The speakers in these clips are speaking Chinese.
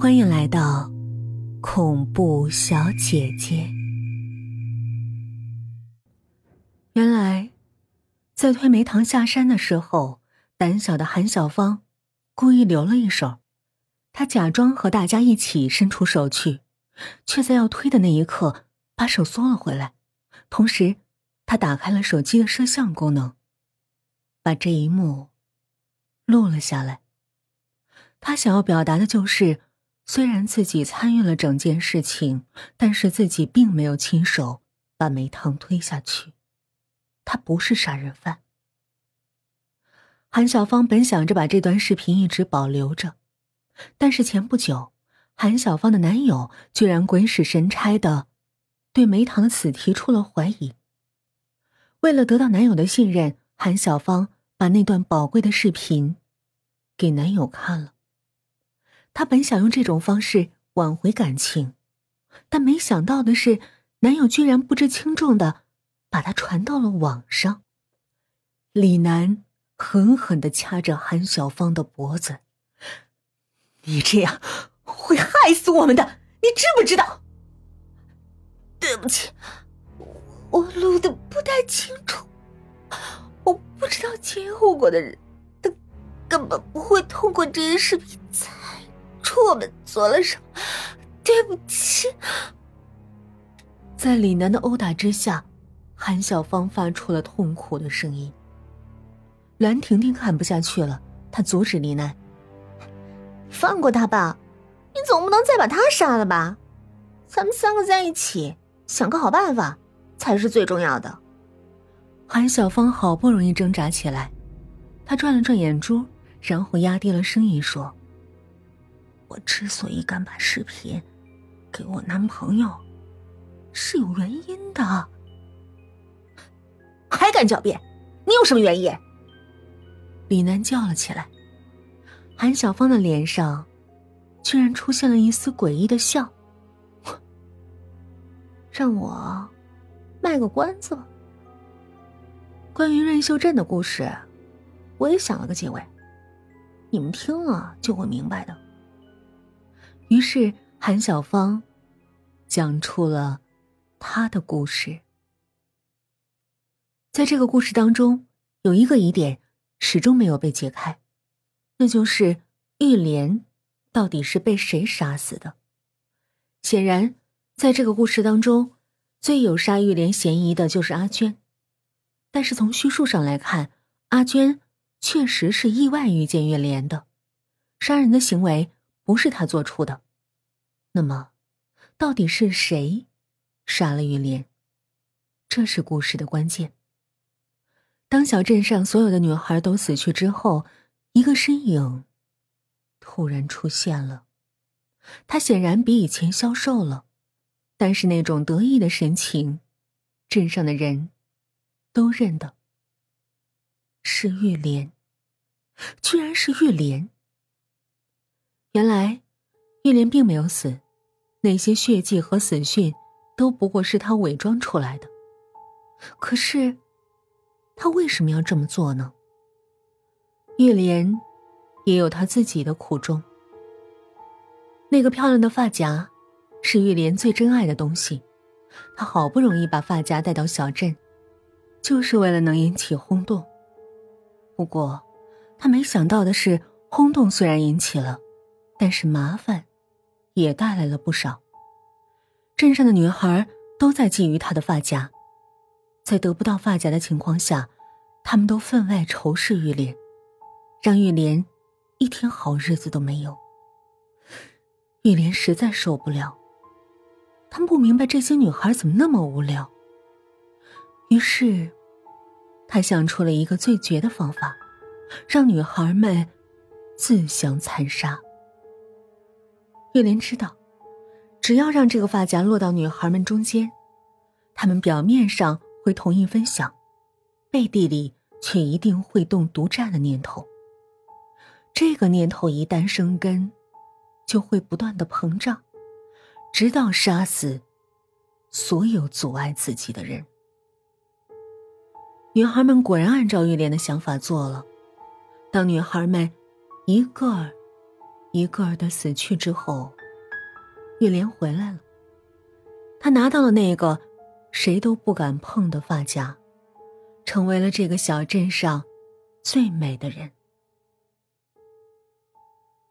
欢迎来到恐怖小姐姐。原来，在推梅糖下山的时候，胆小的韩小芳故意留了一手，她假装和大家一起伸出手去，却在要推的那一刻把手缩了回来，同时，她打开了手机的摄像功能，把这一幕录了下来。她想要表达的就是。虽然自己参与了整件事情，但是自己并没有亲手把梅汤推下去。他不是杀人犯。韩小芳本想着把这段视频一直保留着，但是前不久，韩小芳的男友居然鬼使神差的对梅堂的死提出了怀疑。为了得到男友的信任，韩小芳把那段宝贵的视频给男友看了。她本想用这种方式挽回感情，但没想到的是，男友居然不知轻重的把它传到了网上。李楠狠狠的掐着韩小芳的脖子：“你这样会害死我们的，你知不知道？”对不起，我录的不太清楚，我不知道前因后果的人，他根本不会通过这些视频猜。出我们做了什么？对不起。在李楠的殴打之下，韩小芳发出了痛苦的声音。兰婷婷看不下去了，她阻止李楠：“放过他吧，你总不能再把他杀了吧？咱们三个在一起，想个好办法才是最重要的。”韩小芳好不容易挣扎起来，她转了转眼珠，然后压低了声音说。我之所以敢把视频给我男朋友，是有原因的。还敢狡辩？你有什么原因？李楠叫了起来。韩小芳的脸上居然出现了一丝诡异的笑。让我卖个关子。关于任秀珍的故事，我也想了个结尾，你们听了就会明白的。于是，韩小芳讲出了她的故事。在这个故事当中，有一个疑点始终没有被解开，那就是玉莲到底是被谁杀死的？显然，在这个故事当中，最有杀玉莲嫌疑的就是阿娟。但是从叙述上来看，阿娟确实是意外遇见玉莲的，杀人的行为。不是他做出的，那么，到底是谁杀了玉莲？这是故事的关键。当小镇上所有的女孩都死去之后，一个身影突然出现了。他显然比以前消瘦了，但是那种得意的神情，镇上的人都认得。是玉莲，居然是玉莲。原来，玉莲并没有死，那些血迹和死讯都不过是他伪装出来的。可是，他为什么要这么做呢？玉莲也有他自己的苦衷。那个漂亮的发夹，是玉莲最珍爱的东西，她好不容易把发夹带到小镇，就是为了能引起轰动。不过，他没想到的是，轰动虽然引起了。但是麻烦，也带来了不少。镇上的女孩都在觊觎他的发夹，在得不到发夹的情况下，他们都分外仇视玉莲，让玉莲一天好日子都没有。玉莲实在受不了，她不明白这些女孩怎么那么无聊。于是，她想出了一个最绝的方法，让女孩们自相残杀。玉莲知道，只要让这个发夹落到女孩们中间，她们表面上会同意分享，背地里却一定会动独占的念头。这个念头一旦生根，就会不断的膨胀，直到杀死所有阻碍自己的人。女孩们果然按照玉莲的想法做了。当女孩们一个一个儿的死去之后，玉莲回来了。她拿到了那个谁都不敢碰的发夹，成为了这个小镇上最美的人。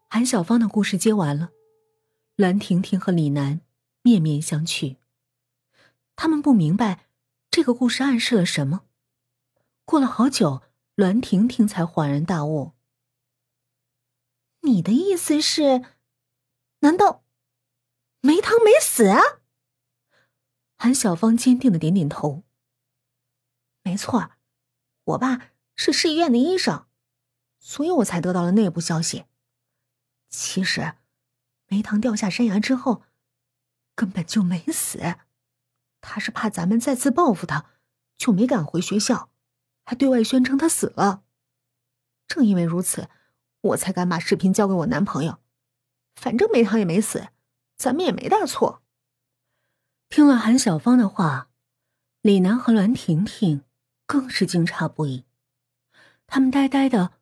韩小芳的故事接完了，栾婷婷和李楠面面相觑，他们不明白这个故事暗示了什么。过了好久，栾婷婷才恍然大悟。你的意思是，难道梅堂没死啊？韩小芳坚定的点点头。没错，我爸是市医院的医生，所以我才得到了内部消息。其实，梅堂掉下山崖之后，根本就没死，他是怕咱们再次报复他，就没敢回学校，还对外宣称他死了。正因为如此。我才敢把视频交给我男朋友，反正梅堂也没死，咱们也没大错。听了韩小芳的话，李楠和栾婷婷更是惊诧不已，他们呆呆的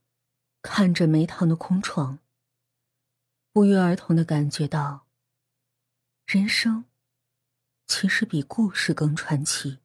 看着梅堂的空床，不约而同的感觉到，人生其实比故事更传奇。